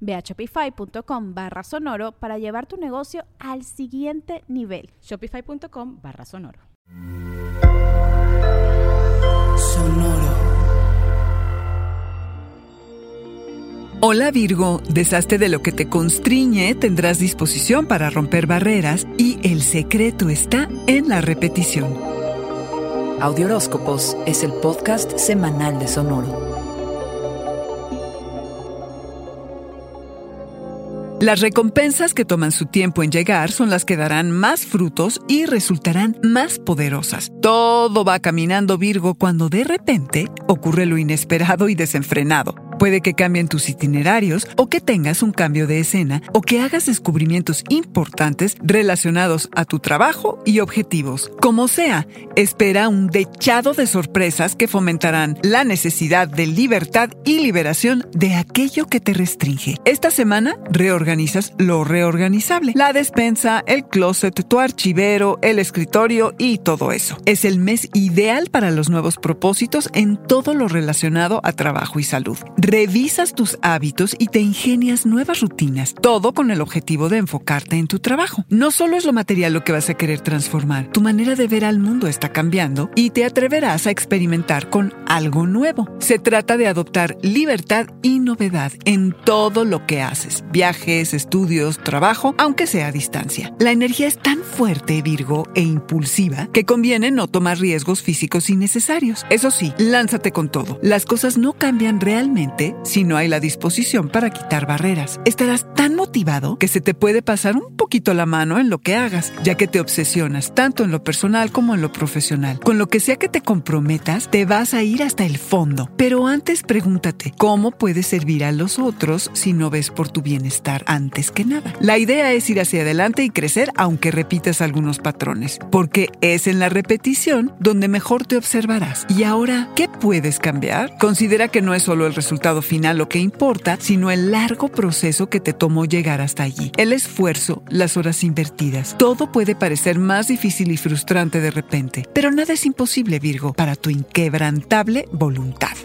Ve a shopify.com barra sonoro para llevar tu negocio al siguiente nivel. Shopify.com barra sonoro. Sonoro. Hola Virgo, deshazte de lo que te constriñe, tendrás disposición para romper barreras y el secreto está en la repetición. Audioróscopos es el podcast semanal de Sonoro. Las recompensas que toman su tiempo en llegar son las que darán más frutos y resultarán más poderosas. Todo va caminando Virgo cuando de repente ocurre lo inesperado y desenfrenado. Puede que cambien tus itinerarios o que tengas un cambio de escena o que hagas descubrimientos importantes relacionados a tu trabajo y objetivos. Como sea, espera un dechado de sorpresas que fomentarán la necesidad de libertad y liberación de aquello que te restringe. Esta semana reorganizas lo reorganizable. La despensa, el closet, tu archivero, el escritorio y todo eso. Es el mes ideal para los nuevos propósitos en todo lo relacionado a trabajo y salud revisas tus hábitos y te ingenias nuevas rutinas, todo con el objetivo de enfocarte en tu trabajo. No solo es lo material lo que vas a querer transformar, tu manera de ver al mundo está cambiando y te atreverás a experimentar con algo nuevo. Se trata de adoptar libertad y novedad en todo lo que haces, viajes, estudios, trabajo, aunque sea a distancia. La energía es tan fuerte, Virgo, e impulsiva que conviene no tomar riesgos físicos innecesarios. Eso sí, lánzate con todo. Las cosas no cambian realmente si no hay la disposición para quitar barreras. Estarás tan motivado que se te puede pasar un poquito la mano en lo que hagas, ya que te obsesionas tanto en lo personal como en lo profesional. Con lo que sea que te comprometas, te vas a ir hasta el fondo. Pero antes pregúntate, ¿cómo puedes servir a los otros si no ves por tu bienestar antes que nada? La idea es ir hacia adelante y crecer aunque repitas algunos patrones, porque es en la repetición donde mejor te observarás. Y ahora, ¿qué puedes cambiar? Considera que no es solo el resultado final lo que importa, sino el largo proceso que te tomó llegar hasta allí. El esfuerzo, las horas invertidas. Todo puede parecer más difícil y frustrante de repente, pero nada es imposible, Virgo, para tu inquebrantable voluntad.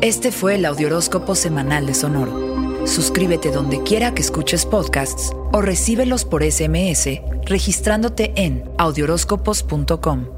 Este fue el Audioróscopo Semanal de Sonoro. Suscríbete donde quiera que escuches podcasts o recíbelos por SMS registrándote en audioróscopos.com.